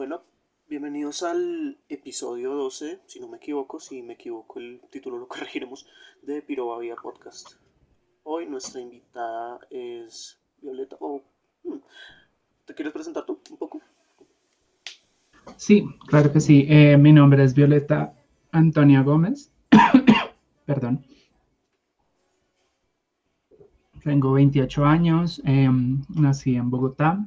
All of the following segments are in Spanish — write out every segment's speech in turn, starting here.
Bueno, bienvenidos al episodio 12, si no me equivoco, si me equivoco el título lo corregiremos, de Piroba Vía Podcast. Hoy nuestra invitada es Violeta. Oh, ¿Te quieres presentar tú un poco? Sí, claro que sí. Eh, mi nombre es Violeta Antonia Gómez. Perdón. Tengo 28 años, em, nací en Bogotá,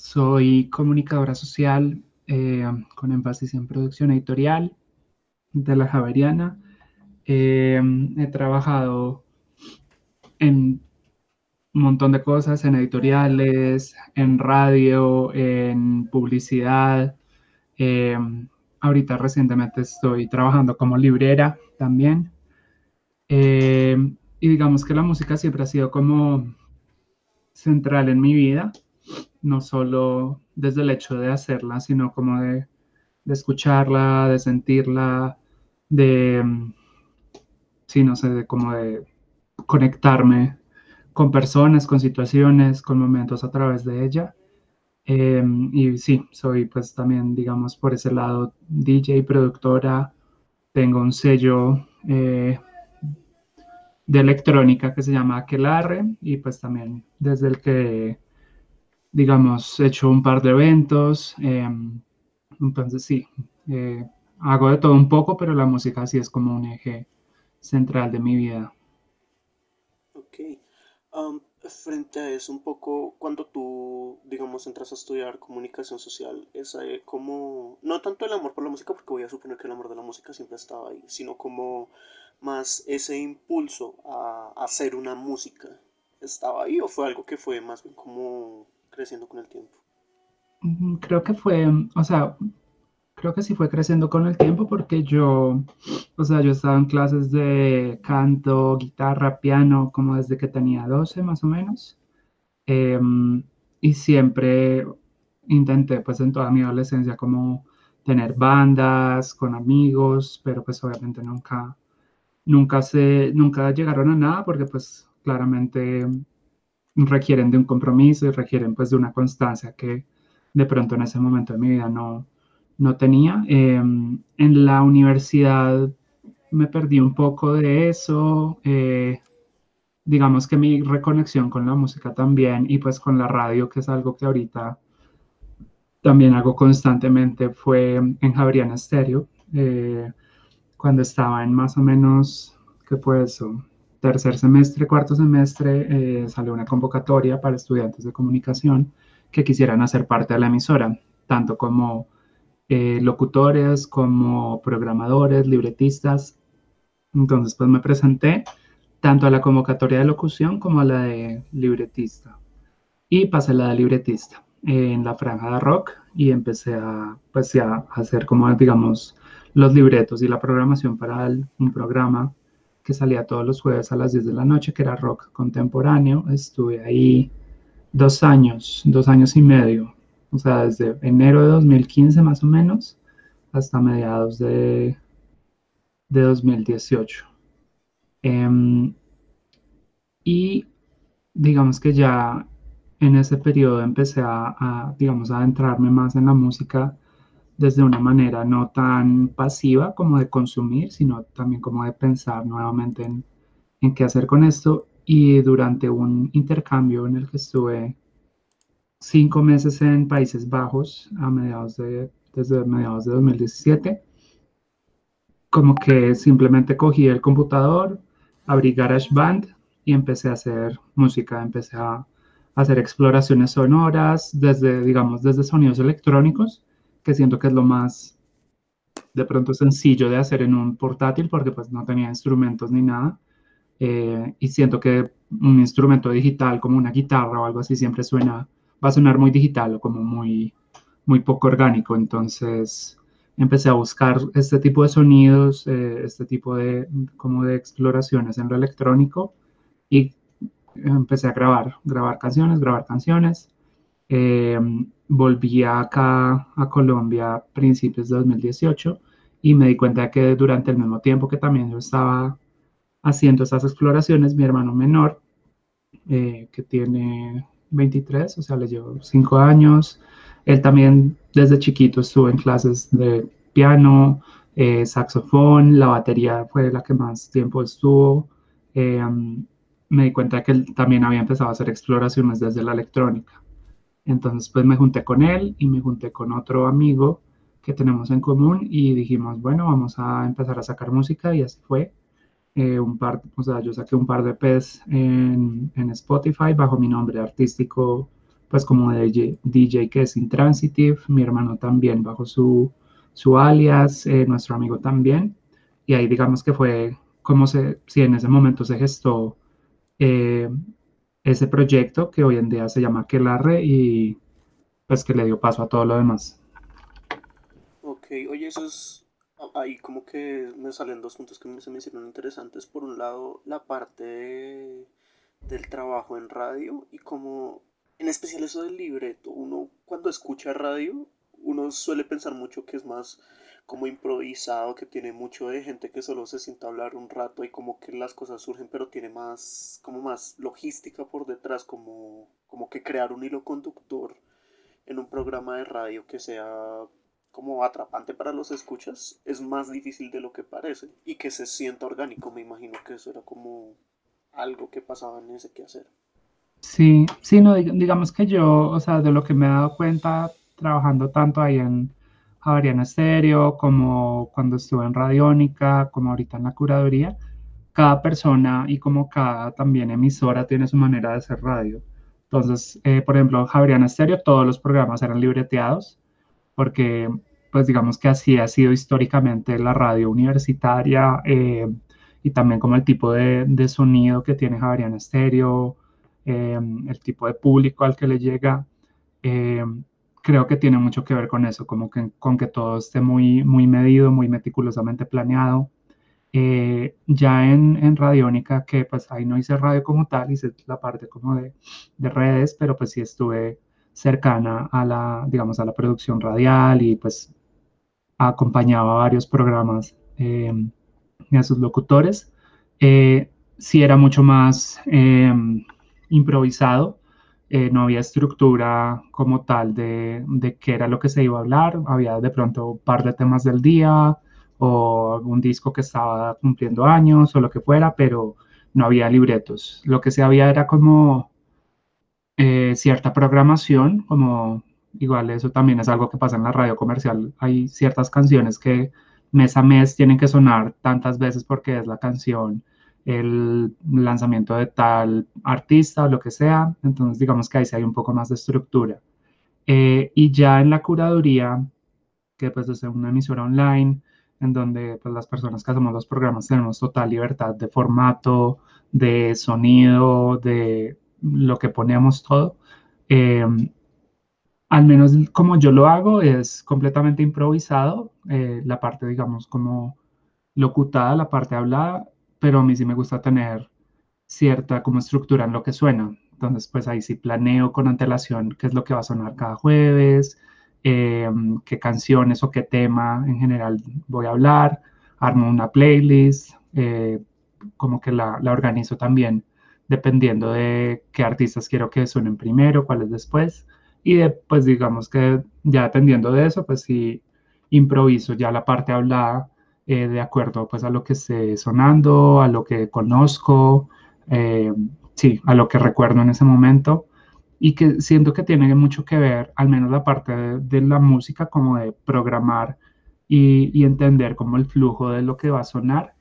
soy comunicadora social em, con énfasis en producción editorial de la Javeriana. Em, he trabajado en un montón de cosas, en editoriales, en radio, en publicidad. ahorita recientemente estoy trabajando como librera también y digamos que la música siempre ha sido como central en mi vida, no solo desde el hecho de hacerla, sino como de, escucharla, de sentirla, de, sí, no sé, de como de conectarme con personas, con situaciones, con momentos a través de ella. Em, y sí, soy pues también, digamos, por ese lado DJ, productora, tengo un sello eh, de electrónica que se llama Aquelarre y pues también desde el que, digamos, he hecho un par de eventos. Em, entonces sí, eh, hago de todo un poco, pero la música sí es como un eje central de mi vida. Ok. Frente a eso, un poco, cuando tú, digamos, entras a estudiar comunicación social, es como, no tanto el amor por la música, porque voy a suponer que el amor de la música siempre estaba ahí, sino como más ese impulso a, hacer una música estaba ahí o fue algo que fue más bien como creciendo con el tiempo? Creo que fue, o sea, creo que sí fue creciendo con el tiempo porque yo, o sea, yo estaba en clases de canto, guitarra, piano, como desde que tenía 12 más o menos. Em, y siempre intenté, pues en toda mi adolescencia, como tener bandas con amigos, pero pues obviamente nunca nunca, se, nunca llegaron a nada porque pues claramente requieren de un compromiso y requieren pues de una constancia que de pronto en ese momento de mi vida no, no tenía. Em, en la universidad me perdí un poco de eso. Eh, digamos que mi reconexión con la música también y pues con la radio, que es algo que ahorita también hago constantemente, fue en Javeriana Estéreo. Eh, cuando estaba en más o menos, ¿qué fue eso? Tercer semestre, cuarto semestre, eh, salió una convocatoria para estudiantes de comunicación que quisieran hacer parte de la emisora, tanto como eh, locutores, como programadores, libretistas. Entonces, pues me presenté tanto a la convocatoria de locución como a la de libretista. Y pasé la de libretista en la franja de rock y empecé a, pues, a hacer como, digamos, los libretos y la programación para un programa que salía todos los jueves a las 10 de la noche, que era rock contemporáneo. Estuve ahí dos años, dos años y medio, o sea, desde enero de 2015 más o menos hasta mediados de, de 2018. Em, y digamos que ya en ese periodo empecé a, a, digamos, a adentrarme más en la música desde una manera no tan pasiva como de consumir, sino también como de pensar nuevamente en, qué hacer con esto. Y durante un intercambio en el que estuve cinco meses en Países Bajos a mediados de, desde mediados de 2017, como que simplemente cogí el computador, abrí GarageBand y empecé a hacer música, empecé a hacer exploraciones sonoras desde, digamos, desde sonidos electrónicos que siento que es lo más de pronto sencillo de hacer en un portátil porque pues no tenía instrumentos ni nada. Eh, y siento que un instrumento digital como una guitarra o algo así siempre suena, va a sonar muy digital o como muy, muy poco orgánico. Entonces empecé a buscar este tipo de sonidos, eh, este tipo de, como de exploraciones en lo electrónico y empecé a grabar, grabar canciones, grabar canciones. Eh, volví acá a Colombia a principios de 2018 y me di cuenta que durante el mismo tiempo que también yo estaba haciendo esas exploraciones, mi hermano menor, eh, que tiene 23, o sea, le llevo 5 años, él también desde chiquito estuvo en clases de piano, eh, saxofón, la batería fue la que más tiempo estuvo. Eh, me di cuenta que él también había empezado a hacer exploraciones desde la electrónica. Entonces, pues me junté con él y me junté con otro amigo que tenemos en común y dijimos, bueno, vamos a empezar a sacar música y así fue. Eh, un par, o sea, yo saqué un par de PES en, en, Spotify bajo mi nombre artístico, pues como DJ, DJ que es Intransitive, mi hermano también bajo su, su alias, eh, nuestro amigo también, y ahí digamos que fue como se, si en ese momento se gestó eh, ese proyecto que hoy en día se llama Quelarre y pues que le dio paso a todo lo demás. Ok, oye, eso es, ahí como que me salen dos puntos que se me hicieron interesantes. Por un lado, la parte del trabajo en radio y como, en especial eso del libreto, uno cuando escucha radio, uno suele pensar mucho que es más como improvisado, que tiene mucho de gente que solo se sienta a hablar un rato y como que las cosas surgen, pero tiene más, como más logística por detrás, como, como que crear un hilo conductor en un programa de radio que sea como atrapante para los escuchas es más difícil de lo que parece y que se sienta orgánico. Me imagino que eso era como algo que pasaba en ese quehacer. Sí, sí, no, digamos que yo, o sea, de lo que me he dado cuenta trabajando tanto ahí en, Javariana Estéreo, como cuando estuve en Radiónica, como ahorita en la curaduría, cada persona y como cada también emisora tiene su manera de hacer radio. Entonces, eh, por ejemplo, Javeriana Estéreo todos los programas eran libreteados, porque pues digamos que así ha sido históricamente la radio universitaria eh, y también como el tipo de, de sonido que tiene Javeriana Estéreo, eh, el tipo de público al que le llega creo que tiene mucho que ver con eso, como que, con que todo esté muy, muy medido, muy meticulosamente planeado. Eh, ya en, en Radiónica, que pues ahí no hice radio como tal, hice la parte como de, de, redes, pero pues sí estuve cercana a la, digamos, a la producción radial y pues acompañaba varios programas eh, y a sus locutores. Eh, sí era mucho más eh, improvisado, eh, no había estructura como tal de, de, qué era lo que se iba a hablar, había de pronto un par de temas del día o un disco que estaba cumpliendo años o lo que fuera, pero no había libretos. Lo que sí había era como eh, cierta programación, como igual eso también es algo que pasa en la radio comercial, hay ciertas canciones que mes a mes tienen que sonar tantas veces porque es la canción el lanzamiento de tal artista o lo que sea. Entonces, digamos que ahí sí hay un poco más de estructura. Eh, y ya en la curaduría, que pues es una emisora online, en donde pues, las personas que hacemos los programas tenemos total libertad de formato, de sonido, de lo que ponemos todo. Eh, al menos como yo lo hago, es completamente improvisado. Eh, la parte, digamos, como locutada, la parte hablada, pero a mí sí me gusta tener cierta como estructura en lo que suena. Entonces, pues ahí sí planeo con antelación qué es lo que va a sonar cada jueves, em, qué canciones o qué tema en general voy a hablar, armo una playlist, eh, como que la, la, organizo también dependiendo de qué artistas quiero que suenen primero, cuáles después. Y de, pues digamos que ya dependiendo de eso, pues sí improviso ya la parte hablada eh, de acuerdo pues a lo que esté sonando, a lo que conozco, eh, sí, a lo que recuerdo en ese momento y que siento que tiene mucho que ver, al menos la parte de, la música, como de programar y, y, entender como el flujo de lo que va a sonar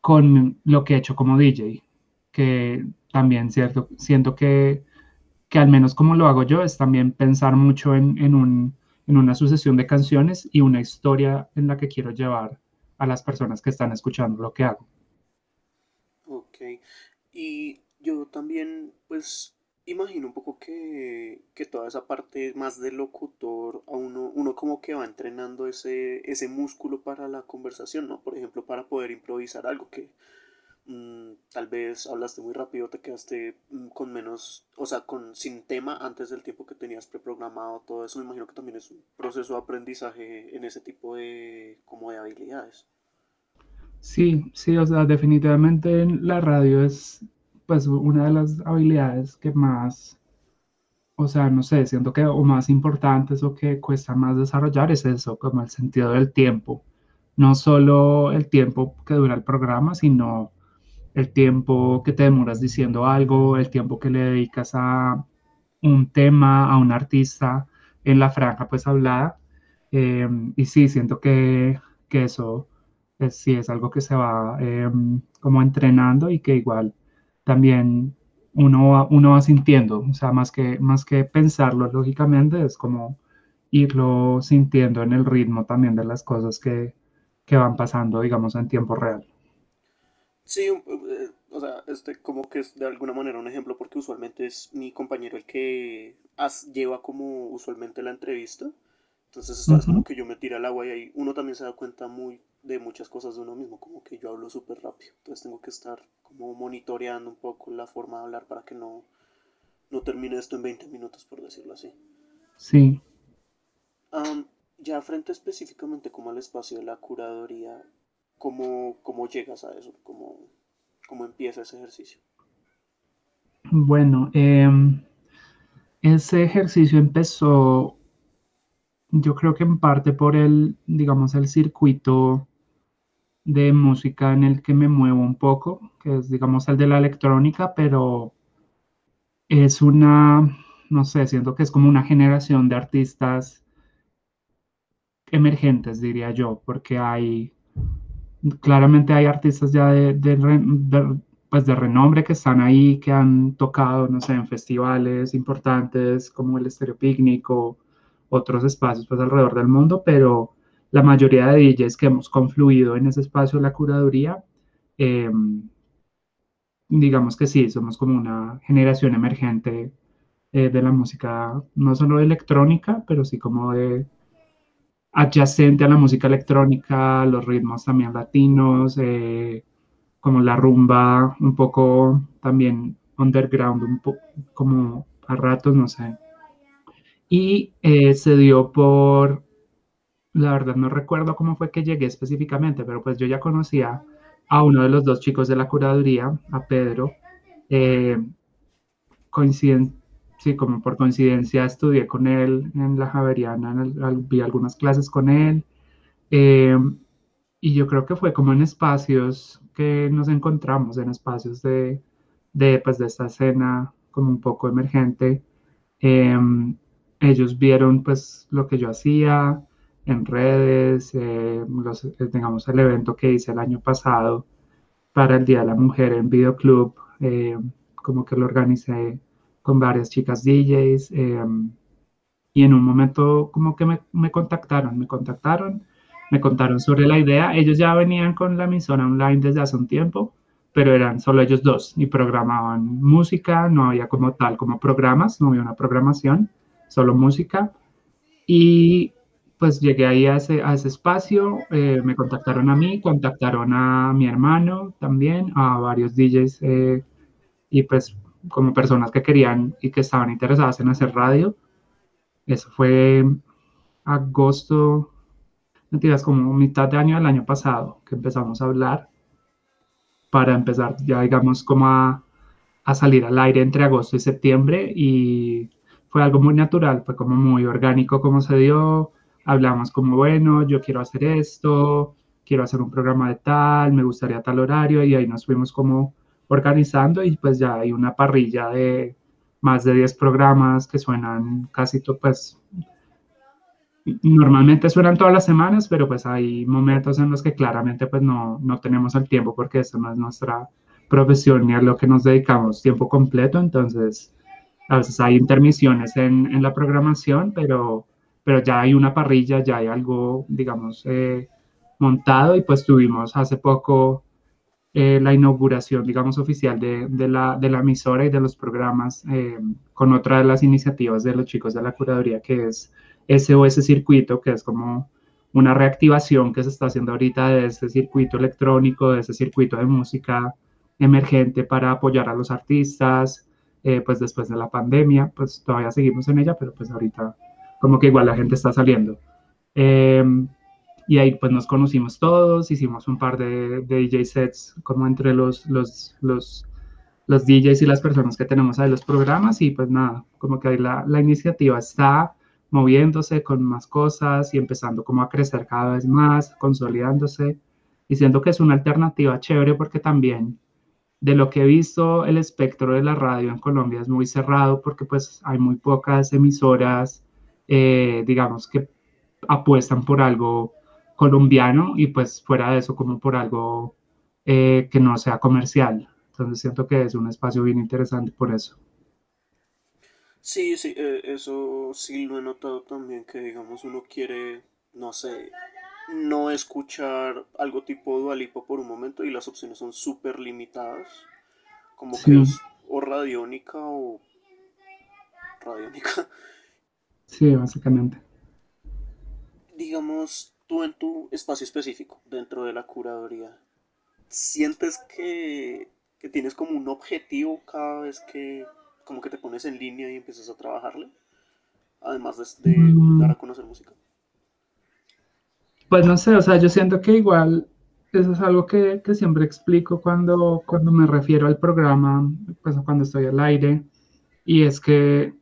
con lo que he hecho como DJ, que también cierto, siento que, que al menos como lo hago yo es también pensar mucho en, en, un, en una sucesión de canciones y una historia en la que quiero llevar a las personas que están escuchando lo que hago. Ok, y yo también, pues, imagino un poco que, que toda esa parte más del locutor, a uno, uno como que va entrenando ese, ese músculo para la conversación, ¿no? Por ejemplo, para poder improvisar algo que mm, tal vez hablaste muy rápido, te quedaste mm, con menos, o sea, con sin tema antes del tiempo que tenías preprogramado, todo eso, me imagino que también es un proceso de aprendizaje en ese tipo de, como de habilidades. Sí, sí, o sea, definitivamente la radio es pues una de las habilidades que más, o sea, no sé, siento que o más importante es o que cuesta más desarrollar es eso, como el sentido del tiempo. No solo el tiempo que dura el programa, sino el tiempo que te demoras diciendo algo, el tiempo que le dedicas a un tema, a un artista en la franja pues hablada. Em, y sí, siento que, que eso es, sí es algo que se va em, como entrenando y que igual también uno va, uno va sintiendo, o sea, más que, más que pensarlo lógicamente, es como irlo sintiendo en el ritmo también de las cosas que, que van pasando, digamos, en tiempo real. Sí, un- eh, o sea, este como que es de alguna manera un ejemplo porque usualmente es mi compañero el que lleva como usualmente la entrevista. Entonces esta vez como que yo me tiré al agua y ahí uno también se da cuenta muy de muchas cosas de uno mismo, como que yo hablo súper rápido. Entonces tengo que estar como monitoreando un poco la forma de hablar para que no, no termine esto en 20 minutos, por decirlo así. Sí, Am, ya frente específicamente como al espacio de la curaduría, ¿cómo, cómo llegas a eso? ¿Cómo, cómo empieza ese ejercicio? bueno, em, ese ejercicio empezó, yo creo que en parte por el, digamos, el circuito de música en el que me muevo un poco, que es, digamos, el de la electrónica, pero es una, no sé, siento que es como una generación de artistas emergentes, diría yo, porque hay, claramente hay artistas ya de, pues de renombre que están ahí, que han tocado, no sé, en festivales importantes como el Estéreo Picnic o otros espacios pues alrededor del mundo, pero la mayoría de DJs que hemos confluido en ese espacio de la curaduría, eh, digamos que sí, somos como una generación emergente eh, de la música, no solo electrónica, pero sí como de adyacente a la música electrónica, los ritmos también latinos, eh, como la rumba, un poco también underground, un poco como a ratos, no sé. Y eh, se dio por, la verdad no recuerdo cómo fue que llegué específicamente, pero pues yo ya conocía a uno de los dos chicos de la curaduría, a Pedro. Eh, sí, como por coincidencia estudié con él en la Javeriana, en vi algunas clases con él. eh, y yo creo que fue como en espacios que nos encontramos, en espacios de, de, pues, de esta escena como un poco emergente. Eh, ellos vieron pues lo que yo hacía en redes, eh, los, digamos el evento que hice el año pasado para el Día de la Mujer en Videoclub, como que lo organicé con varias chicas DJs eh, y en un momento como que me, me contactaron, me contactaron me contaron sobre la idea. Ellos ya venían con la emisora online desde hace un tiempo, pero eran solo ellos dos y programaban música, no había como tal como programas, no había una programación, solo música. Y pues llegué ahí a ese, a ese espacio, eh, me contactaron a mí, contactaron a mi hermano también, a varios DJs eh, y pues como personas que querían y que estaban interesadas en hacer radio. Eso fue agosto, mentiras, como mitad de año del año pasado que empezamos a hablar para empezar ya digamos como a, a salir al aire entre agosto y septiembre y fue algo muy natural, fue como muy orgánico como se dio, hablamos como, bueno, yo quiero hacer esto, quiero hacer un programa de tal, me gustaría tal horario y ahí nos fuimos como organizando y pues ya hay una parrilla de más de 10 programas que suenan casi, pues Normalmente suenan todas las semanas, pero pues hay momentos en los que claramente pues no, no tenemos el tiempo porque eso no es nuestra profesión ni a lo que nos dedicamos tiempo completo, entonces a veces hay intermisiones en, en la programación, pero, pero ya hay una parrilla, ya hay algo, digamos, eh, montado y pues tuvimos hace poco eh, la inauguración, digamos, oficial de, de, la, de la emisora y de los programas eh, con otra de las iniciativas de los chicos de la curaduría, que es SOS Circuito, que es como una reactivación que se está haciendo ahorita de ese circuito electrónico, de ese circuito de música emergente para apoyar a los artistas, eh, pues después de la pandemia, pues todavía seguimos en ella, pero pues ahorita como que igual la gente está saliendo. Y ahí pues nos conocimos todos, hicimos un par de, de DJ sets como entre los, los, los, los DJs y las personas que tenemos ahí los programas y pues nada, como que ahí la, la iniciativa está moviéndose con más cosas y empezando como a crecer cada vez más, consolidándose, diciendo que es una alternativa chévere porque también de lo que he visto el espectro de la radio en Colombia es muy cerrado porque pues hay muy pocas emisoras, eh, digamos, que apuestan por algo colombiano y pues fuera de eso como por algo eh, que no sea comercial. Entonces siento que es un espacio bien interesante por eso. Sí, sí, eh, eso sí lo he notado también, que digamos uno quiere, no sé, no escuchar algo tipo Dualipo por un momento y las opciones son súper limitadas, como que es o radiónica o radiónica. Sí, básicamente. Digamos, tú en tu espacio específico, dentro de la curaduría, ¿sientes que, que tienes como un objetivo cada vez que como que te pones en línea y empiezas a trabajarle, además de, dar a conocer música. Pues no sé, o sea, yo siento que igual eso es algo que, que siempre explico cuando, cuando me refiero al programa, pues cuando estoy al aire, y es que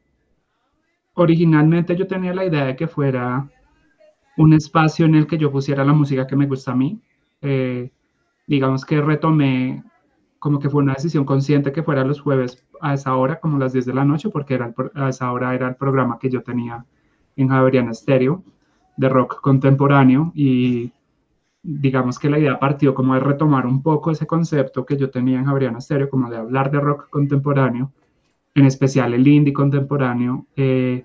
originalmente yo tenía la idea de que fuera un espacio en el que yo pusiera la música que me gusta a mí. Eh, digamos que retomé como que fue una decisión consciente que fuera los jueves a esa hora, como las 10 de la noche, porque era a esa hora era el programa que yo tenía en Javeriana Stereo de rock contemporáneo y digamos que la idea partió como de retomar un poco ese concepto que yo tenía en Javeriana Stereo, como de hablar de rock contemporáneo, en especial el indie contemporáneo, eh,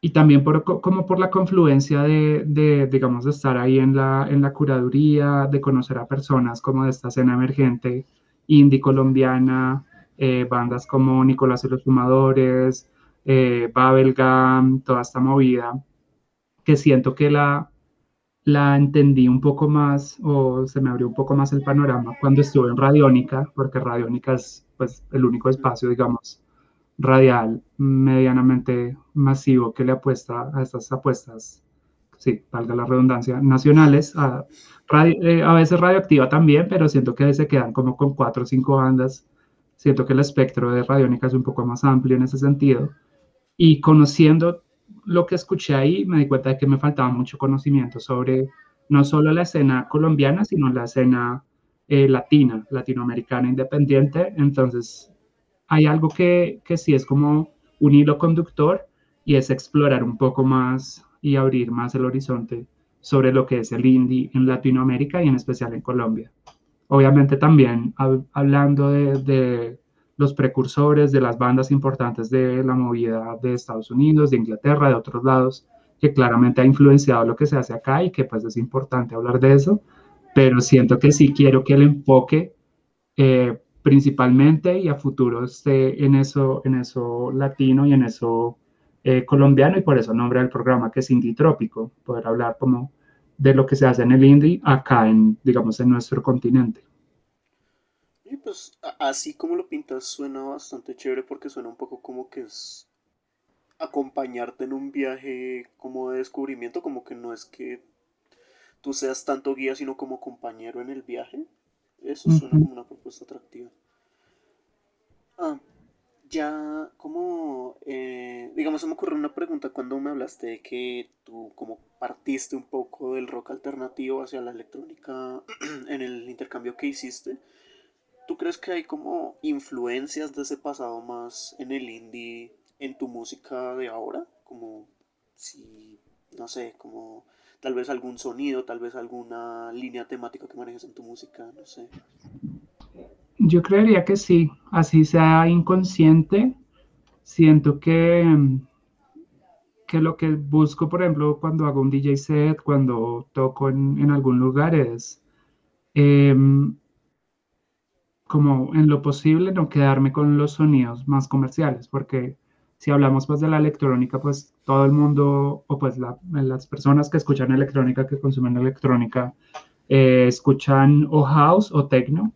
y también por, como por la confluencia de, digamos, de estar ahí en la, en la curaduría, de conocer a personas como de esta escena emergente indie colombiana, eh, bandas como Nicolás y los Fumadores, eh, Babelgam, toda esta movida, que siento que la, la entendí un poco más o se me abrió un poco más el panorama cuando estuve en Radiónica, porque Radiónica es pues, el único espacio, digamos, radial medianamente masivo que le apuesta a estas apuestas, sí, valga la redundancia, nacionales, a, radio, eh, a veces radioactiva también, pero siento que se quedan como con cuatro o cinco bandas. Siento que el espectro de Radiónica es un poco más amplio en ese sentido. Y conociendo lo que escuché ahí, me di cuenta de que me faltaba mucho conocimiento sobre no solo la escena colombiana, sino la escena eh, latina, latinoamericana independiente. Entonces, hay algo que, que sí es como un hilo conductor y es explorar un poco más y abrir más el horizonte sobre lo que es el indie en Latinoamérica y en especial en Colombia. Obviamente también hab hablando de, de, los precursores, de las bandas importantes de la movida de Estados Unidos, de Inglaterra, de otros lados, que claramente ha influenciado lo que se hace acá y que pues es importante hablar de eso, pero siento que sí quiero que el enfoque eh, principalmente y a futuro esté en eso, en eso latino y en eso eh, colombiano y por eso nombre del programa que es Indie Trópico, poder hablar como de lo que se hace en el indie acá en, digamos, en nuestro continente. Y pues así como lo pintas suena bastante chévere porque suena un poco como que es acompañarte en un viaje como de descubrimiento, como que no es que tú seas tanto guía sino como compañero en el viaje. Eso suena como una propuesta atractiva. Ah, ya como, eh, digamos, se me ocurrió una pregunta cuando me hablaste de que tú como partiste un poco del rock alternativo hacia la electrónica en el intercambio que hiciste. ¿Tú crees que hay como influencias de ese pasado más en el indie en tu música de ahora? Como si, no sé, como tal vez algún sonido, tal vez alguna línea temática que manejes en tu música, no sé. Yo creería que sí, así sea inconsciente. Siento que, que lo que busco, por ejemplo, cuando hago un DJ set, cuando toco en, en algún lugar, es eh, como en lo posible no quedarme con los sonidos más comerciales, porque si hablamos pues de la electrónica, pues todo el mundo, o pues la, las personas que escuchan electrónica, que consumen electrónica, eh, escuchan o house o techno,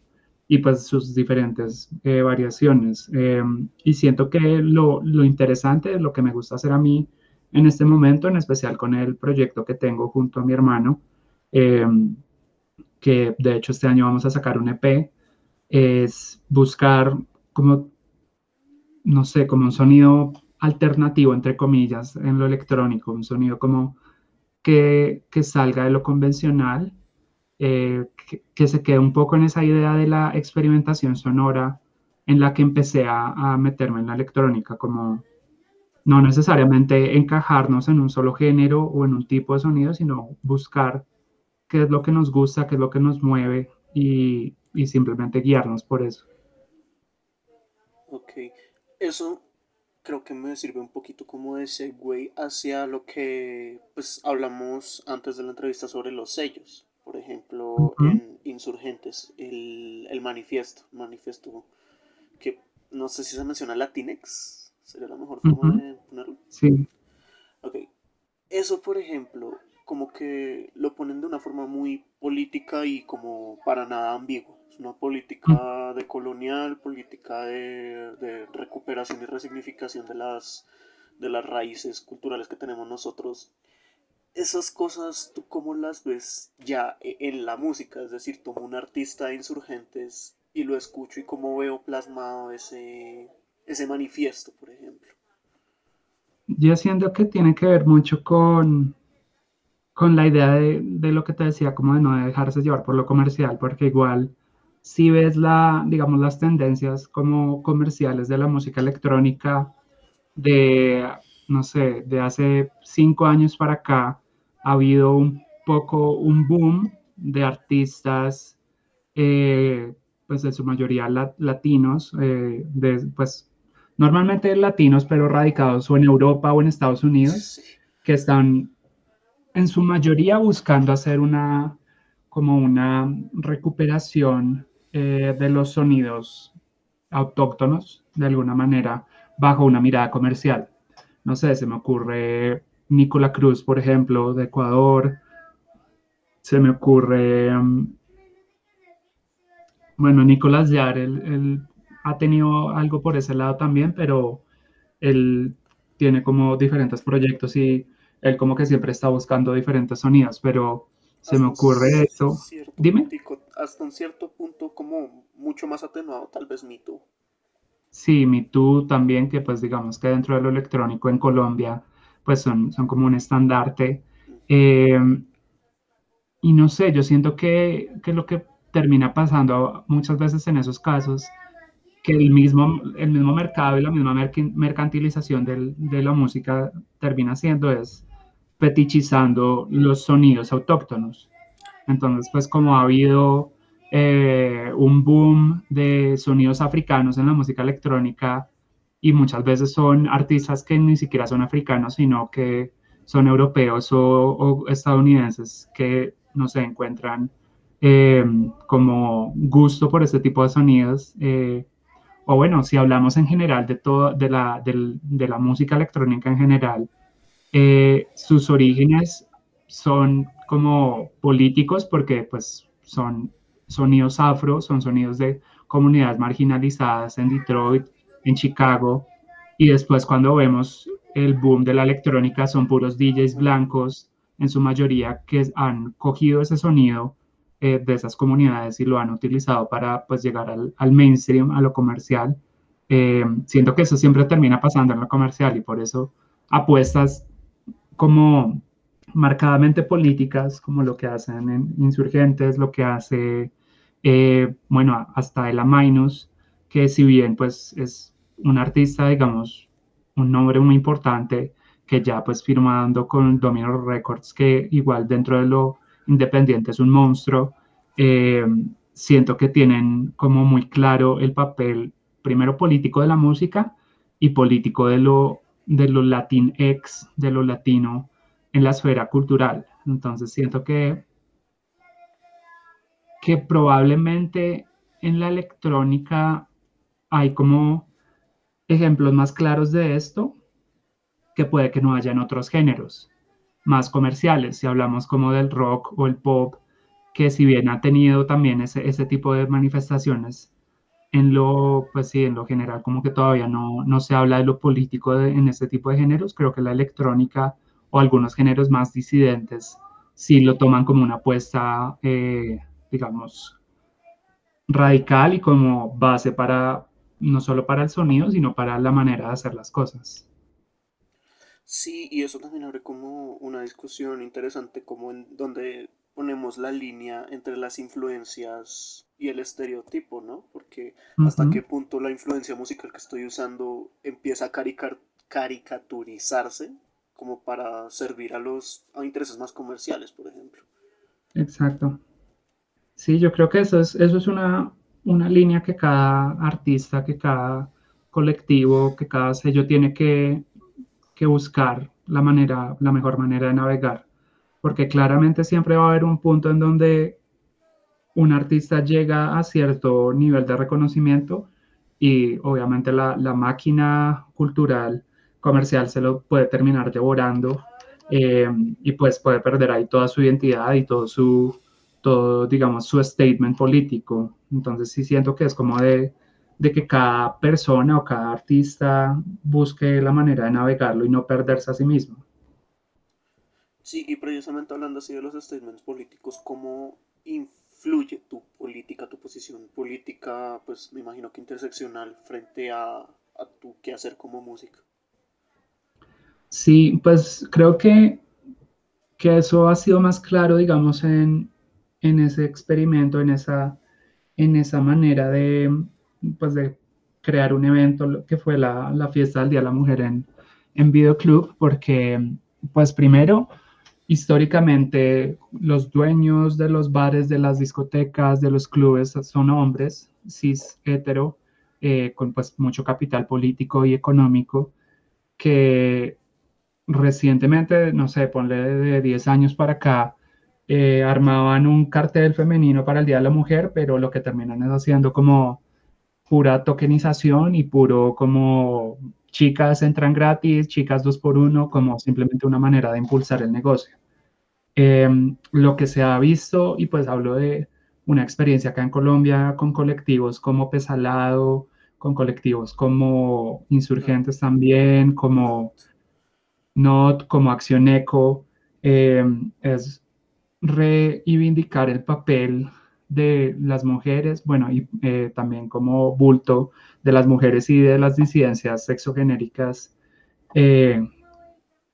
y pues sus diferentes eh, variaciones. Eh, y siento que lo, lo, interesante, lo que me gusta hacer a mí en este momento, en especial con el proyecto que tengo junto a mi hermano, eh, que de hecho este año vamos a sacar un EP, es buscar como, no sé, como un sonido alternativo, entre comillas, en lo electrónico, un sonido como que, que salga de lo convencional, eh, que, se quede un poco en esa idea de la experimentación sonora en la que empecé a, a meterme en la electrónica, como no necesariamente encajarnos en un solo género o en un tipo de sonido, sino buscar qué es lo que nos gusta, qué es lo que nos mueve y, y simplemente guiarnos por eso. Ok, eso creo que me sirve un poquito como de segue hacia lo que pues hablamos antes de la entrevista sobre los sellos. Por ejemplo, uh -huh. en Insurgentes, el, el manifiesto, manifiesto que no sé si se menciona Latinex, sería la mejor forma uh -huh. de ponerlo. Sí. Ok, eso por ejemplo, como que lo ponen de una forma muy política y como para nada ambigua. Una política de colonial, política de, recuperación y resignificación de las, de las raíces culturales que tenemos nosotros. Esas cosas, ¿tú cómo las ves ya en la música? Es decir, tomo un artista de insurgentes y lo escucho y cómo veo plasmado ese, ese manifiesto, por ejemplo. Yo siento que tiene que ver mucho con, con la idea de, de, lo que te decía, como de no dejarse llevar por lo comercial, porque igual si ves la, digamos, las tendencias como comerciales de la música electrónica de, no sé, de hace cinco años para acá, ha habido un poco un boom de artistas, eh, pues en su mayoría lat latinos, eh, de, pues normalmente latinos, pero radicados o en Europa o en Estados Unidos, que están en su mayoría buscando hacer una, como una recuperación eh, de los sonidos autóctonos, de alguna manera, bajo una mirada comercial. No sé, se me ocurre Nicola Cruz, por ejemplo, de Ecuador. Se me ocurre, um, bueno, Nicolás Yar, él, él, ha tenido algo por ese lado también, pero él tiene como diferentes proyectos y él como que siempre está buscando diferentes sonidos, pero se me ocurre eso. Dime. Hasta un cierto punto como mucho más atenuado, tal vez Me Too. Sí, Me Too también, que pues digamos que dentro de lo electrónico en Colombia, pues son, son como un estandarte. Eh, y no sé, yo siento que, que, lo que termina pasando muchas veces en esos casos, que el mismo, el mismo mercado y la misma mercantilización de la música termina siendo es fetichizando los sonidos autóctonos. Entonces, pues como ha habido eh, un boom de sonidos africanos en la música electrónica y muchas veces son artistas que ni siquiera son africanos, sino que son europeos o, o estadounidenses que no se encuentran eh, como gusto por este tipo de sonidos. Eh, o bueno, si hablamos en general de, todo, de, la, de, de la música electrónica en general, eh, sus orígenes son como políticos porque pues son sonidos afro, son sonidos de comunidades marginalizadas en Detroit, en Chicago, y después cuando vemos el boom de la electrónica son puros DJs blancos, en su mayoría, que han cogido ese sonido eh, de esas comunidades y lo han utilizado para pues llegar al, mainstream, a lo comercial. Eh, siento que eso siempre termina pasando en lo comercial y por eso apuestas como marcadamente políticas, como lo que hacen en Insurgentes, lo que hace, eh, bueno, hasta el Minus, que si bien pues es un artista, digamos, un nombre muy importante, que ya pues firmando con Domino Records, que igual dentro de lo independiente es un monstruo, eh, siento que tienen como muy claro el papel, primero político de la música y político de lo de lo latinx, de lo latino en la esfera cultural. Entonces siento que, que probablemente en la electrónica hay como ejemplos más claros de esto que puede que no haya en otros géneros más comerciales, si hablamos como del rock o el pop, que si bien ha tenido también ese, ese tipo de manifestaciones, en lo, pues sí, en lo general, como que todavía no, no se habla de lo político en este tipo de géneros. Creo que la electrónica o algunos géneros más disidentes sí lo toman como una apuesta, eh, digamos, radical y como base para no solo para el sonido, sino para la manera de hacer las cosas. Sí, y eso también abre como una discusión interesante, como en donde ponemos la línea entre las influencias y el estereotipo, ¿no? Porque hasta qué punto la influencia musical que estoy usando empieza a caricaturizarse como para servir a los a intereses más comerciales, por ejemplo. Exacto. Sí, yo creo que eso es, eso es una, una línea que cada artista, que cada colectivo, que cada sello tiene que, que buscar la manera, la mejor manera de navegar. Porque claramente siempre va a haber un punto en donde un artista llega a cierto nivel de reconocimiento y obviamente la, la máquina cultural comercial se lo puede terminar devorando eh, y pues puede perder ahí toda su identidad y todo su, todo, digamos, su statement político. Entonces sí siento que es como de, de que cada persona o cada artista busque la manera de navegarlo y no perderse a sí mismo. Sí, y precisamente hablando así de los statements políticos, ¿cómo influye tu política, tu posición política, pues me imagino que interseccional frente a, a tu hacer como música? Sí, pues creo que, que eso ha sido más claro, digamos, en, en ese experimento, en esa, en esa manera de, pues, de crear un evento que fue la, la fiesta del Día de la Mujer en, en Videoclub, porque, pues primero, históricamente los dueños de los bares, de las discotecas, de los clubes son hombres, cis, hetero, eh, con pues mucho capital político y económico, que recientemente, no sé, ponle de 10 años para acá, eh, armaban un cartel femenino para el Día de la Mujer, pero lo que terminan es haciendo como pura tokenización y puro como chicas entran gratis, chicas dos por uno, como simplemente una manera de impulsar el negocio. Em, lo que se ha visto, y pues hablo de una experiencia acá en Colombia con colectivos como Pesalado, con colectivos como Insurgentes también, como NOT, como Acción Eco, eh, es reivindicar el papel de las mujeres, bueno, y eh, también como bulto de las mujeres y de las disidencias sexogenéricas, eh,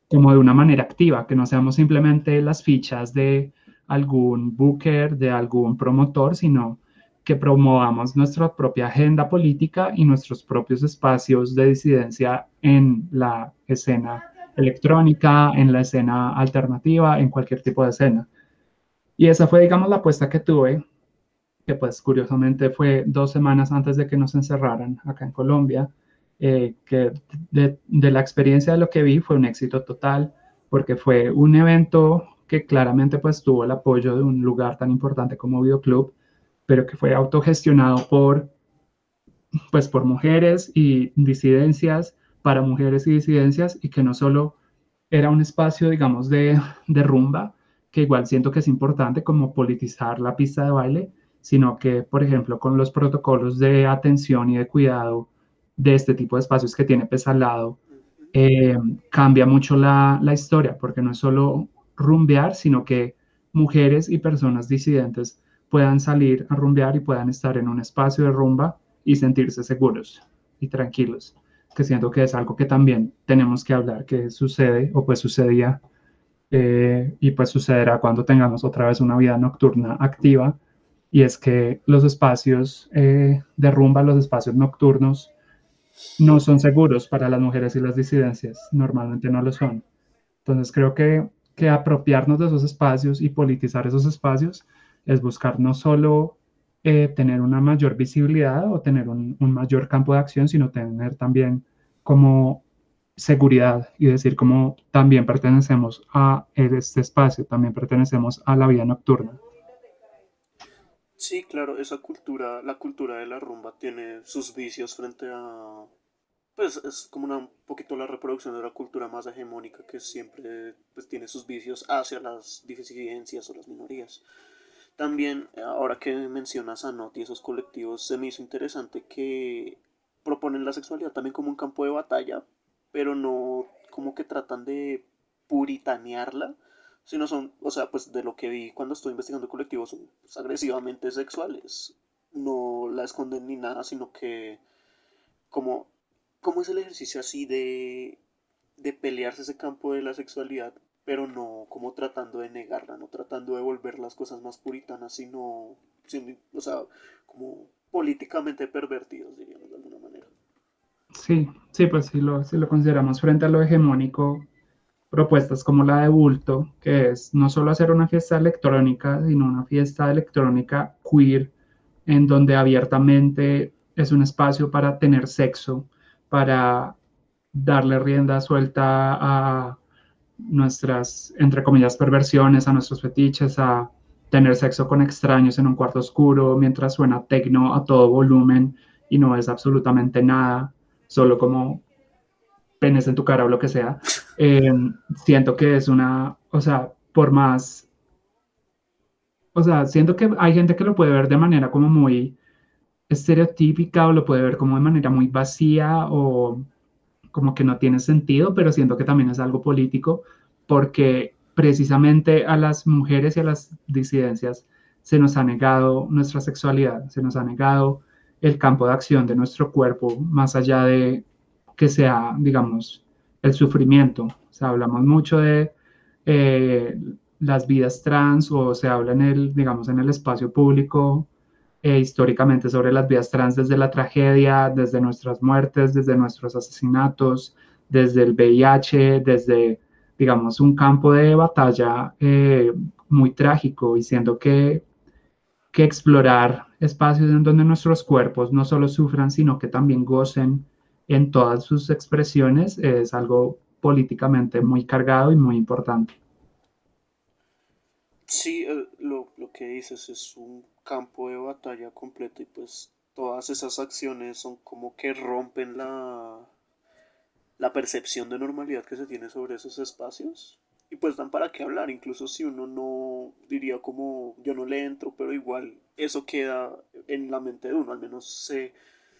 como de una manera activa, que no seamos simplemente las fichas de algún booker, de algún promotor, sino que promovamos nuestra propia agenda política y nuestros propios espacios de disidencia en la escena electrónica, en la escena alternativa, en cualquier tipo de escena. Y esa fue, digamos, la apuesta que tuve, que pues curiosamente fue dos semanas antes de que nos encerraran acá en Colombia, eh, que de, la experiencia de lo que vi fue un éxito total, porque fue un evento que claramente pues tuvo el apoyo de un lugar tan importante como Videoclub, pero que fue autogestionado por, pues por mujeres y disidencias para mujeres y disidencias y que no solo era un espacio, digamos, de, de rumba, que igual siento que es importante como politizar la pista de baile, sino que, por ejemplo, con los protocolos de atención y de cuidado de este tipo de espacios que tiene Pesalado, eh, cambia mucho la, la, historia, porque no es solo rumbear, sino que mujeres y personas disidentes puedan salir a rumbear y puedan estar en un espacio de rumba y sentirse seguros y tranquilos que siento que es algo que también tenemos que hablar, que sucede o pues sucedía eh, y pues sucederá cuando tengamos otra vez una vida nocturna activa y es que los espacios eh, de rumba, los espacios nocturnos no son seguros para las mujeres y las disidencias, normalmente no lo son. Entonces creo que, que apropiarnos de esos espacios y politizar esos espacios es buscar no solo tener una mayor visibilidad o tener un, mayor campo de acción, sino tener también como seguridad y decir como también pertenecemos a este espacio, también pertenecemos a la vida nocturna. Sí, claro, esa cultura, la cultura de la rumba tiene sus vicios frente a... Pues es como un poquito la reproducción de la cultura más hegemónica que siempre pues, tiene sus vicios hacia las disidencias o las minorías. También, ahora que mencionas a Noti y esos colectivos, se me hizo interesante que proponen la sexualidad también como un campo de batalla, pero no como que tratan de puritanearla, sino son, o sea, pues de lo que vi cuando estoy investigando colectivos, son agresivamente sexuales. No la esconden ni nada, sino que ¿cómo, cómo es el ejercicio así de, de pelearse ese campo de la sexualidad, pero no como tratando de negarla, no tratando de volver las cosas más puritanas, sino, o sea, como políticamente pervertidos, diríamos de alguna manera? Sí, sí, pues sí lo, si lo consideramos frente a lo hegemónico, propuestas como la de Bulto, que es no solo hacer una fiesta electrónica, sino una fiesta electrónica queer, en donde abiertamente es un espacio para tener sexo, para darle rienda suelta a nuestras, entre comillas, perversiones, a nuestros fetiches, a tener sexo con extraños en un cuarto oscuro mientras suena tecno a todo volumen y no es absolutamente nada, solo como penes en tu cara o lo que sea, eh, siento que es una, o sea, por más, o sea, siento que hay gente que lo puede ver de manera como muy estereotípica o lo puede ver como de manera muy vacía o como que no tiene sentido, pero siento que también es algo político porque precisamente a las mujeres y a las disidencias se nos ha negado nuestra sexualidad, se nos ha negado el campo de acción de nuestro cuerpo más allá de que sea, digamos, el sufrimiento. O sea, hablamos mucho de eh, las vidas trans o se habla en el, digamos, en el espacio público eh, históricamente sobre las vidas trans desde la tragedia, desde nuestras muertes, desde nuestros asesinatos, desde el VIH, desde, digamos, un campo de batalla eh, muy trágico y siendo que, que explorar espacios en donde nuestros cuerpos no solo sufran, sino que también gocen en todas sus expresiones es algo políticamente muy cargado y muy importante. Sí, lo, lo, que dices es un campo de batalla completo y pues todas esas acciones son como que rompen la, la percepción de normalidad que se tiene sobre esos espacios y pues dan para qué hablar, incluso si uno no diría como yo no le entro, pero igual eso queda en la mente de uno, al menos se,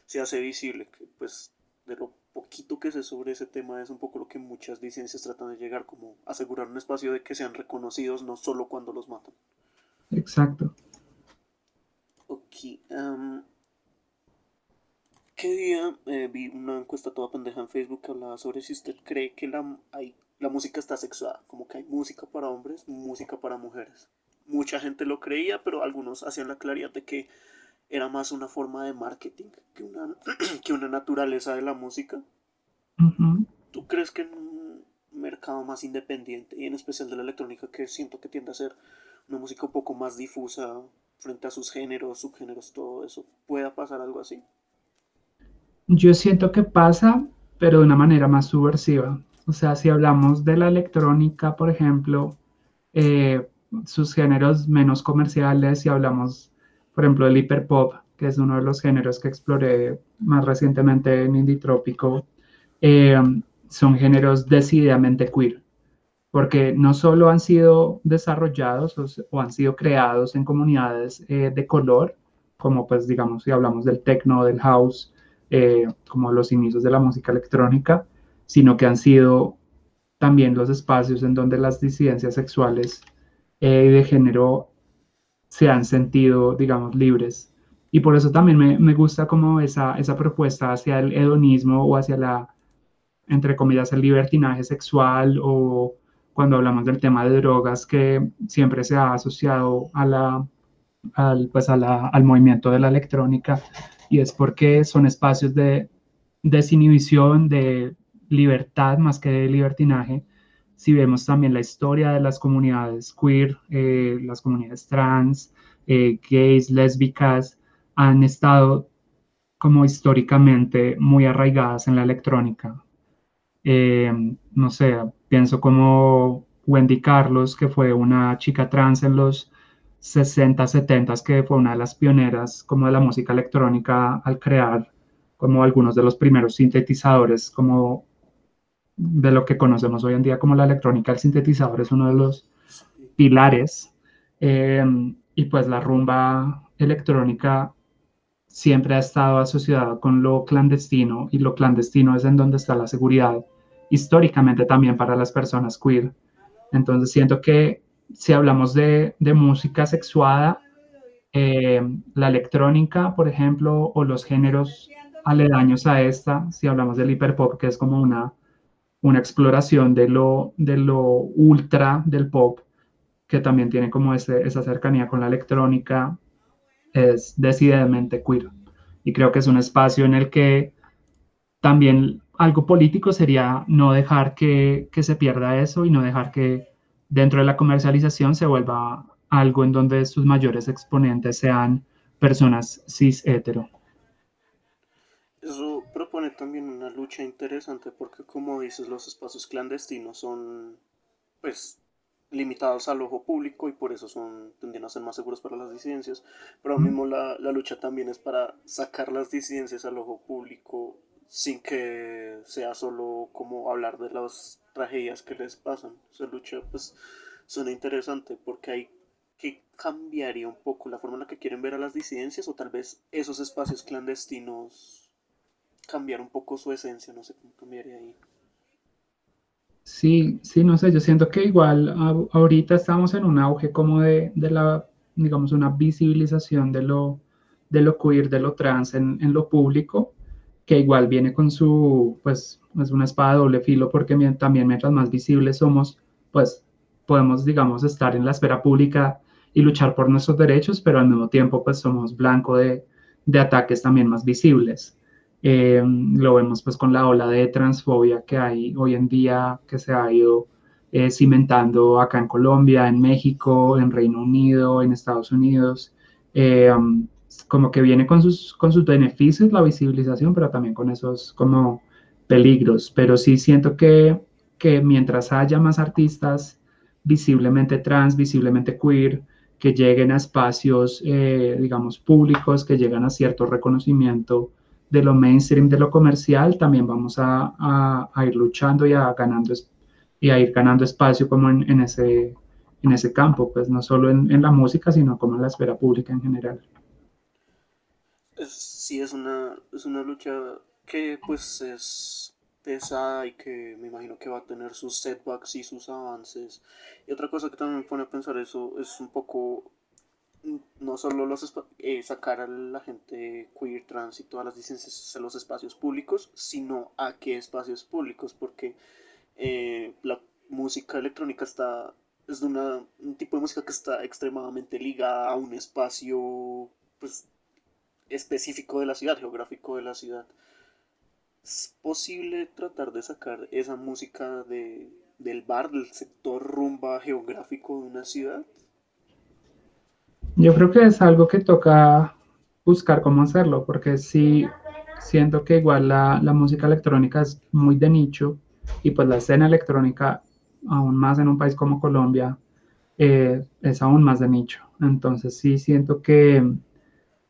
se hace visible, que pues de lo poquito que sé sobre ese tema es un poco lo que muchas licencias tratan de llegar, como asegurar un espacio de que sean reconocidos no solo cuando los matan. Exacto. Ok. ¿Qué día eh, vi una encuesta toda pendeja en Facebook que hablaba sobre si usted cree que la, hay, la música está sexuada? Como que hay música para hombres, música para mujeres. Mucha gente lo creía, pero algunos hacían la claridad de que era más una forma de marketing que una, que una naturaleza de la música. ¿Tú crees que en un mercado más independiente y en especial de la electrónica que siento que tiende a ser una música un poco más difusa frente a sus géneros, subgéneros, todo eso, pueda pasar algo así? Yo siento que pasa, pero de una manera más subversiva. O sea, si hablamos de la electrónica, por ejemplo, eh, sus géneros menos comerciales, si hablamos por ejemplo, el hiperpop, que es uno de los géneros que exploré más recientemente en Indie Trópico, eh, son géneros decididamente queer, porque no solo han sido desarrollados o, han sido creados en comunidades eh, de color, como pues digamos si hablamos del techno, del house, eh, como los inicios de la música electrónica, sino que han sido también los espacios en donde las disidencias sexuales de género se han sentido, digamos, libres. Y por eso también me, me gusta como esa, esa propuesta hacia el hedonismo o hacia la, entre comillas, el libertinaje sexual o cuando hablamos del tema de drogas que siempre se ha asociado a la, al, pues a la, al movimiento de la electrónica y es porque son espacios de desinhibición, de libertad más que de libertinaje si vemos también la historia de las comunidades queer, eh, las comunidades trans, eh, gays, lésbicas, han estado como históricamente muy arraigadas en la electrónica. Eh, no sé, pienso como Wendy Carlos, que fue una chica trans en los 60, 70, que fue una de las pioneras como de la música electrónica al crear como algunos de los primeros sintetizadores como de lo que conocemos hoy en día como la electrónica, el sintetizador es uno de los pilares. Eh, y pues la rumba electrónica siempre ha estado asociada con lo clandestino y lo clandestino es en donde está la seguridad, históricamente también para las personas queer. Entonces siento que si hablamos de, música sexuada, eh, la electrónica, por ejemplo, o los géneros aledaños a esta, si hablamos del hiperpop, que es como una, una exploración de lo, de lo ultra del pop, que también tiene como esa cercanía con la electrónica, es decididamente queer. Y creo que es un espacio en el que también algo político sería no dejar que, que se pierda eso y no dejar que dentro de la comercialización se vuelva algo en donde sus mayores exponentes sean personas cis hetero. Eso propone también una lucha interesante porque como dices los espacios clandestinos son pues limitados al ojo público y por eso son tienden a ser más seguros para las disidencias pero mismo la, la lucha también es para sacar las disidencias al ojo público sin que sea solo como hablar de las tragedias que les pasan esa lucha pues suena interesante porque hay que cambiaría un poco la forma en la que quieren ver a las disidencias o tal vez esos espacios clandestinos cambiar un poco su esencia, no sé cómo cambiaría ahí. Sí, sí, no sé, yo siento que igual ahorita estamos en un auge como de, de, la, digamos, una visibilización de lo, de lo queer, de lo trans en, en, lo público, que igual viene con su, pues, es una espada de doble filo, porque también mientras más visibles somos, pues podemos, digamos, estar en la esfera pública y luchar por nuestros derechos, pero al mismo tiempo pues somos blanco de, de ataques también más visibles. Eh, lo vemos pues con la ola de transfobia que hay hoy en día, que se ha ido eh, cimentando acá en Colombia, en México, en Reino Unido, en Estados Unidos. Eh, como que viene con sus, con sus beneficios la visibilización, pero también con esos como peligros. Pero sí siento que, que mientras haya más artistas visiblemente trans, visiblemente queer, que lleguen a espacios, eh, digamos, públicos, que lleguen a cierto reconocimiento de lo mainstream, de lo comercial, también vamos a, ir luchando y a, ganando, y a ir ganando espacio como en, ese, en ese campo, pues no solo en, la música, sino como en la esfera pública en general. Sí, es una, es una lucha que pues es pesada y que me imagino que va a tener sus setbacks y sus avances. Y otra cosa que también me pone a pensar eso es un poco no solo los eh, sacar a la gente queer, trans y todas las licencias a los espacios públicos, sino a qué espacios públicos, porque eh, la música electrónica está es de una, un tipo de música que está extremadamente ligada a un espacio pues, específico de la ciudad, geográfico de la ciudad. ¿Es posible tratar de sacar esa música de, del bar, del sector rumba geográfico de una ciudad? Yo creo que es algo que toca buscar cómo hacerlo, porque sí siento que igual la, la música electrónica es muy de nicho y pues la escena electrónica, aún más en un país como Colombia, eh, es aún más de nicho. Entonces sí siento que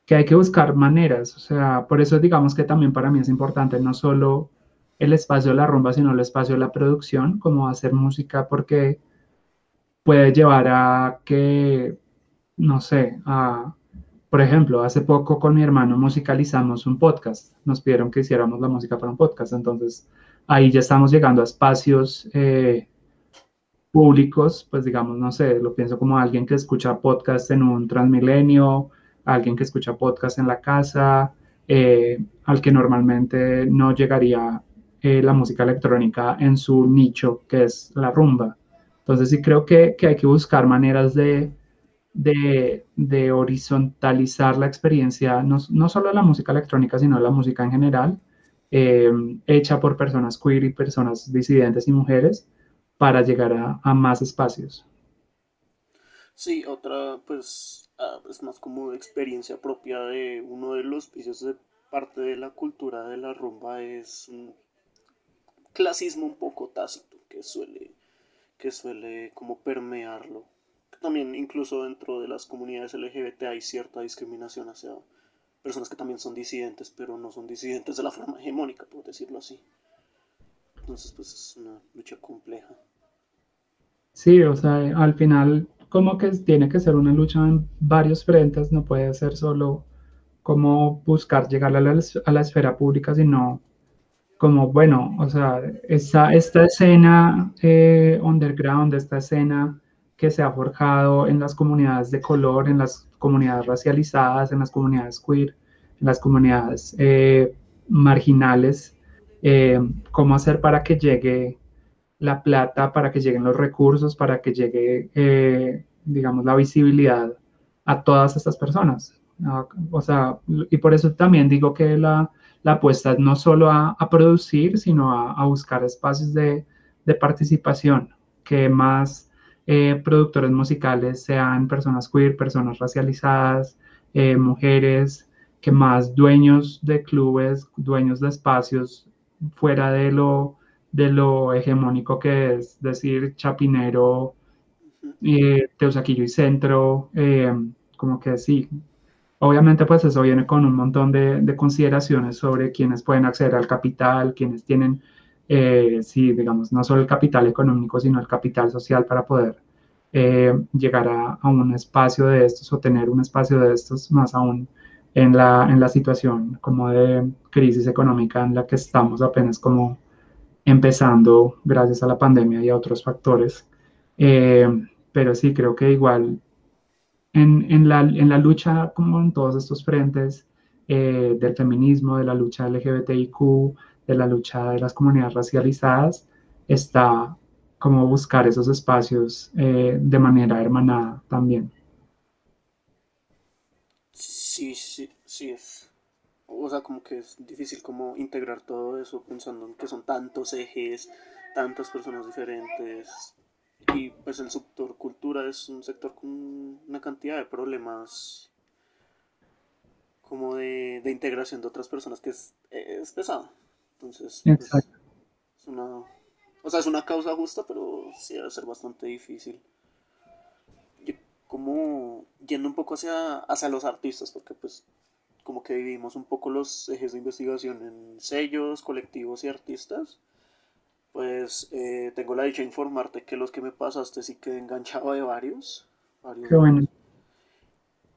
que hay que buscar maneras, o sea, por eso digamos que también para mí es importante no solo el espacio de la rumba, sino el espacio de la producción, como hacer música, porque puede llevar a que, no sé, a, por ejemplo, hace poco con mi hermano musicalizamos un podcast, nos pidieron que hiciéramos la música para un podcast, entonces ahí ya estamos llegando a espacios eh, públicos, pues digamos, no sé, lo pienso como alguien que escucha podcast en un transmilenio, alguien que escucha podcast en la casa, eh, al que normalmente no llegaría eh, la música electrónica en su nicho, que es la rumba. Entonces sí creo que, hay que buscar maneras de, de, horizontalizar la experiencia, no, no, solo la música electrónica, sino la música en general, eh, hecha por personas queer y personas disidentes y mujeres, para llegar a, a más espacios. Sí, otra, pues Ah, es más como experiencia propia de uno de los vicios de parte de la cultura de la rumba es un clasismo un poco tácito que suele que suele como permearlo. También incluso dentro de las comunidades LGBT hay cierta discriminación hacia personas que también son disidentes pero no son disidentes de la forma hegemónica por decirlo así. Entonces pues es una lucha compleja. Sí o sea al final como que tiene que ser una lucha en varios frentes, no puede ser solo como buscar llegar a la, a la esfera pública, sino como, bueno, o sea, esta, esta escena eh, underground, esta escena que se ha forjado en las comunidades de color, en las comunidades racializadas, en las comunidades queer, en las comunidades eh, marginales, eh, cómo hacer para que llegue la plata, para que lleguen los recursos, para que llegue, eh, digamos, la visibilidad a todas estas personas. O sea, y por eso también digo que la, la apuesta es no solo a, producir, sino a, buscar espacios de, de, participación, que más eh, productores musicales sean personas queer, personas racializadas, eh, mujeres, que más dueños de clubes, dueños de espacios fuera de lo, de lo hegemónico que es decir Chapinero, eh, Teusaquillo y Centro, eh, como que sí. Obviamente pues eso viene con un montón de, de consideraciones sobre quienes pueden acceder al capital, quienes tienen, eh, sí, digamos, no solo el capital económico, sino el capital social para poder llegar a, a, un espacio de estos o tener un espacio de estos, más aún en la, en la situación como de crisis económica en la que estamos apenas como empezando gracias a la pandemia y a otros factores. Eh, pero sí, creo que igual en, en, la, en, la, lucha, como en todos estos frentes eh, del feminismo, de la lucha LGBTIQ, de la lucha de las comunidades racializadas, está como buscar esos espacios eh, de manera hermanada también. Sí, sí, sí es. O sea, como que es difícil como integrar todo eso pensando en que son tantos ejes, tantas personas diferentes. Y pues el sector cultura es un sector con una cantidad de problemas como de, de integración de otras personas que es, es pesado. Entonces, pues, es una, o sea, es una causa justa, pero sí debe ser bastante difícil como yendo un poco hacia, hacia los artistas, porque pues como que vivimos un poco los ejes de investigación en sellos, colectivos y artistas, pues eh, tengo la dicha de informarte que los que me pasaste sí que enganchado de varios. varios Qué bueno.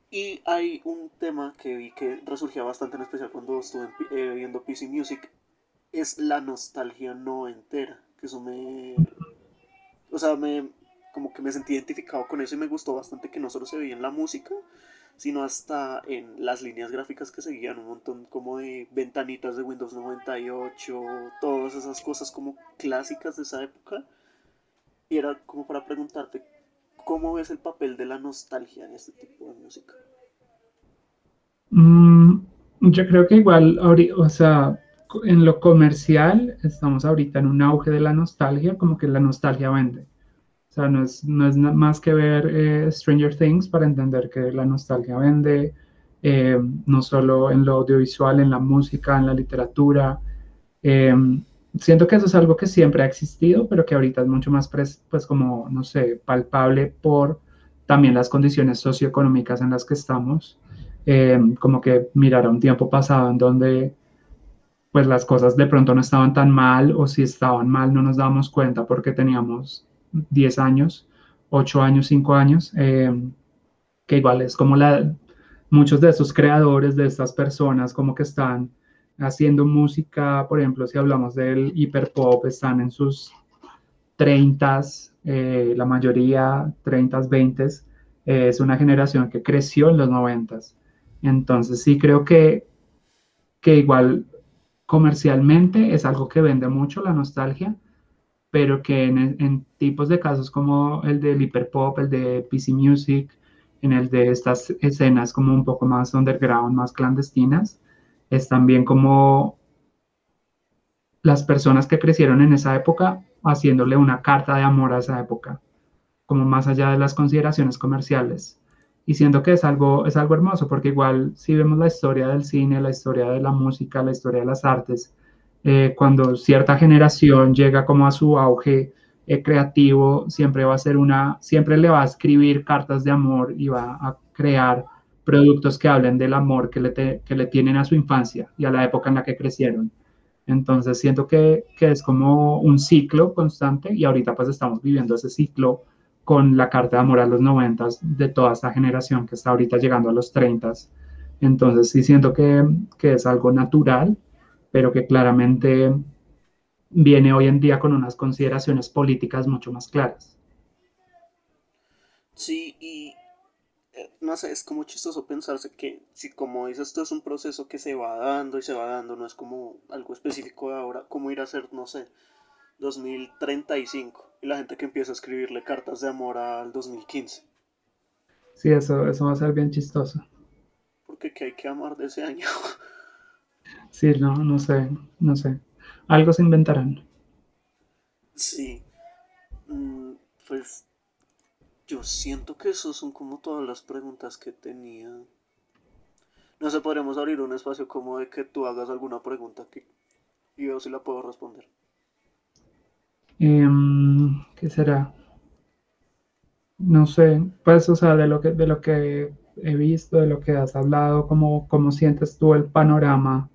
Y hay un tema que vi que resurgía bastante en especial cuando estuve eh, viendo PC Music, es la nostalgia no entera, que eso me... O sea, me, como que me sentí identificado con eso y me gustó bastante que no solo se veía en la música, sino hasta en las líneas gráficas que seguían, un montón como de ventanitas de Windows 98, todas esas cosas como clásicas de esa época. Y era como para preguntarte, ¿cómo ves el papel de la nostalgia en este tipo de música? Mm, yo creo que igual, o sea, en lo comercial estamos ahorita en un auge de la nostalgia, como que la nostalgia vende. O sea, no es, no es más que ver eh, Stranger Things para entender que la nostalgia vende, eh, no solo en lo audiovisual, en la música, en la literatura. Eh, siento que eso es algo que siempre ha existido, pero que ahorita es mucho más, pues como, no sé, palpable por también las condiciones socioeconómicas en las que estamos. como que mirar a un tiempo pasado en donde pues las cosas de pronto no estaban tan mal o si estaban mal no nos dábamos cuenta porque teníamos 10 años, 8 años, 5 años, eh, que igual es como la, muchos de esos creadores, de estas personas, como que están haciendo música, por ejemplo, si hablamos del hiperpop, están en sus 30, eh, la mayoría 30, 20, eh, es una generación que creció en los 90. Entonces sí creo que, que igual comercialmente es algo que vende mucho la nostalgia, pero que en, tipos de casos como el del hiperpop, el de PC Music, en el de estas escenas como un poco más underground, más clandestinas, es también como las personas que crecieron en esa época haciéndole una carta de amor a esa época, como más allá de las consideraciones comerciales. Y siento que es algo, es algo hermoso, porque igual si vemos la historia del cine, la historia de la música, la historia de las artes, eh, cuando cierta generación llega como a su auge eh, creativo, siempre va a ser una, siempre le va a escribir cartas de amor y va a crear productos que hablen del amor que le, que le tienen a su infancia y a la época en la que crecieron. Entonces siento que, que, es como un ciclo constante y ahorita pues estamos viviendo ese ciclo con la carta de amor a los noventas de toda esta generación que está ahorita llegando a los treintas. Entonces sí siento que, que es algo natural pero que claramente viene hoy en día con unas consideraciones políticas mucho más claras. Sí, y eh, no sé, es como chistoso pensarse que si como dices esto es un proceso que se va dando y se va dando, no es como algo específico de ahora, como ir a ser, no sé, 2035 y la gente que empieza a escribirle cartas de amor al 2015. Sí, eso, eso va a ser bien chistoso. Porque ¿qué hay que amar de ese año? Sí, no, no sé, no sé. Algo se inventarán. Sí. Mm, pues yo siento que eso son como todas las preguntas que tenía. No sé, podríamos abrir un espacio como de que tú hagas alguna pregunta aquí y yo sí la puedo responder. Em, ¿Qué será? No sé, pues, o sea, de lo que, de lo que he visto, de lo que has hablado, ¿cómo, cómo sientes tú el panorama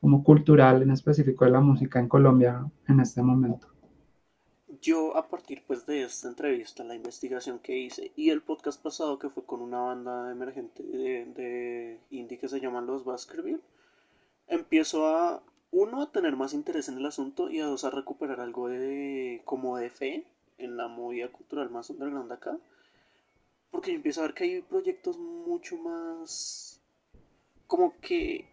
como cultural en específico de la música en Colombia en este momento? Yo a partir pues de esta entrevista, la investigación que hice y el podcast pasado que fue con una banda emergente de, indie que se llama Los Baskerville, empiezo a uno a tener más interés en el asunto y a dos a recuperar algo de como de fe en la movida cultural más underground acá. Porque yo empiezo a ver que hay proyectos mucho más como que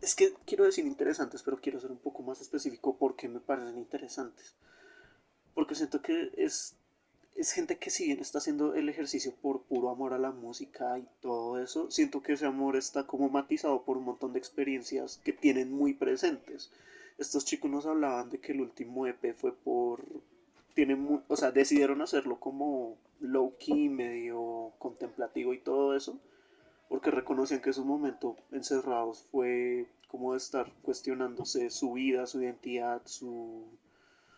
es que quiero decir interesantes, pero quiero ser un poco más específico porque me parecen interesantes. Porque siento que es, es gente que si bien está haciendo el ejercicio por puro amor a la música y todo eso, siento que ese amor está como matizado por un montón de experiencias que tienen muy presentes. Estos chicos nos hablaban de que el último EP fue por... Tienen, o sea, decidieron hacerlo como low key, medio contemplativo y todo eso porque reconocían que su momento encerrados fue como de estar cuestionándose su vida, su identidad, su,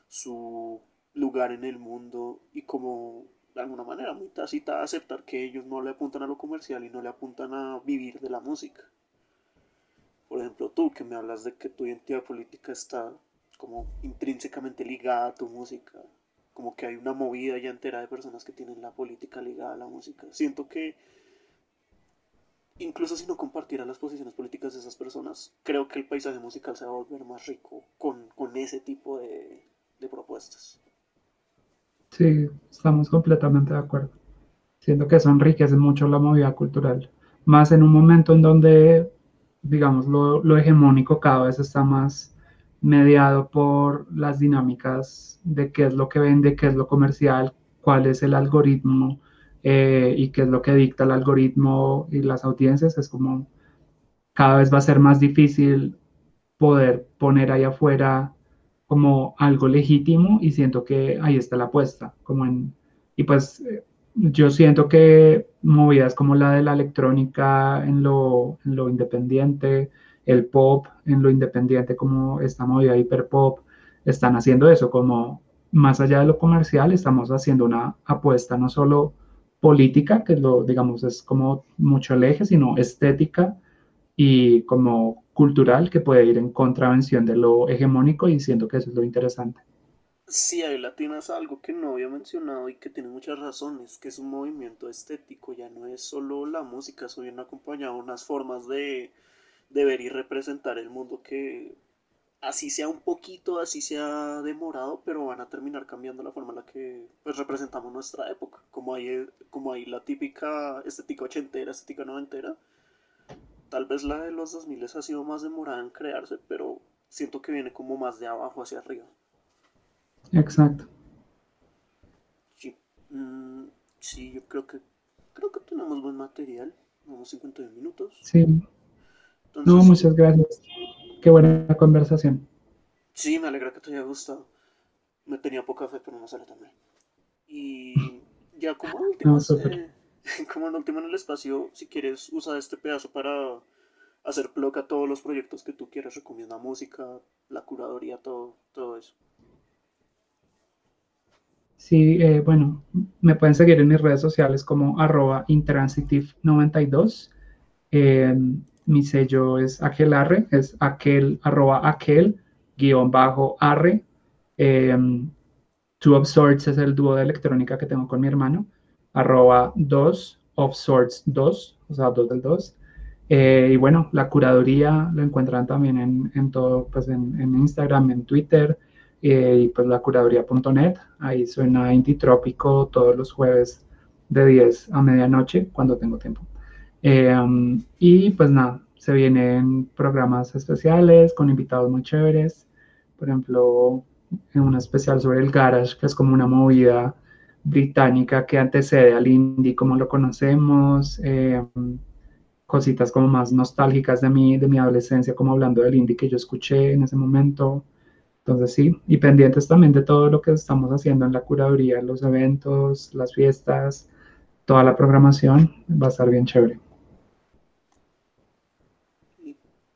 su lugar en el mundo y como de alguna manera muy tácita aceptar que ellos no le apuntan a lo comercial y no le apuntan a vivir de la música. Por ejemplo, tú que me hablas de que tu identidad política está como intrínsecamente ligada a tu música, como que hay una movida ya entera de personas que tienen la política ligada a la música. Siento que incluso si no compartiera las posiciones políticas de esas personas, creo que el paisaje musical se va a volver más rico con, con ese tipo de, de, propuestas. Sí, estamos completamente de acuerdo. Siento que eso enriquece mucho la movida cultural, más en un momento en donde, digamos, lo, lo hegemónico cada vez está más mediado por las dinámicas de qué es lo que vende, qué es lo comercial, cuál es el algoritmo, eh, y qué es lo que dicta el algoritmo y las audiencias, es como cada vez va a ser más difícil poder poner ahí afuera como algo legítimo y siento que ahí está la apuesta, como en, y pues eh, yo siento que movidas como la de la electrónica en lo, en lo independiente, el pop en lo independiente, como esta movida hiper pop, están haciendo eso, como más allá de lo comercial, estamos haciendo una apuesta no solo política, que lo, digamos, es como mucho el eje, sino estética y como cultural, que puede ir en contravención de lo hegemónico y siento que eso es lo interesante. Sí, ahí latinas algo que no había mencionado y que tiene muchas razones, que es un movimiento estético, ya no es solo la música, eso viene acompañado de unas formas de, de ver y representar el mundo que así sea un poquito, así sea demorado, pero van a terminar cambiando la forma en la que pues, representamos nuestra época. Como hay, como hay la típica estética ochentera, estética noventera, tal vez la de los 2000 ha sido más demorada en crearse, pero siento que viene como más de abajo hacia arriba. Exacto. Sí, mm, sí yo creo que creo que tenemos buen material. Vamos 52 minutos. Sí. no, muchas gracias. Qué buena conversación. Sí, me alegra que te haya gustado. Me tenía poca fe, pero no sale también. Y ya como último, eh, como en último en el espacio, si quieres, usa este pedazo para hacer blog a todos los proyectos que tú quieras, recomienda música, la curaduría, todo, todo eso. Sí, eh, bueno, me pueden seguir en mis redes sociales como arroba intransitive92. Eh, mi sello es aquelarre, es aquel, arroba aquel, guion bajo arre. Em, two of Swords es el dúo de electrónica que tengo con mi hermano, arroba 2 of Swords 2, o sea, 2 del 2. Eh, y bueno, la curaduría lo encuentran también en, todo, pues en, en, Instagram, en Twitter, eh, y pues la curaduría.net. Ahí suena Indie Trópico todos los jueves de 10 a medianoche cuando tengo tiempo. Em, y pues nada, se vienen programas especiales con invitados muy chéveres. Por ejemplo, en un especial sobre el garage, que es como una movida británica que antecede al indie como lo conocemos. Em, cositas como más nostálgicas de mi, de mi adolescencia, como hablando del indie que yo escuché en ese momento. Entonces sí, y pendientes también de todo lo que estamos haciendo en la curaduría, los eventos, las fiestas, toda la programación, va a estar bien chévere.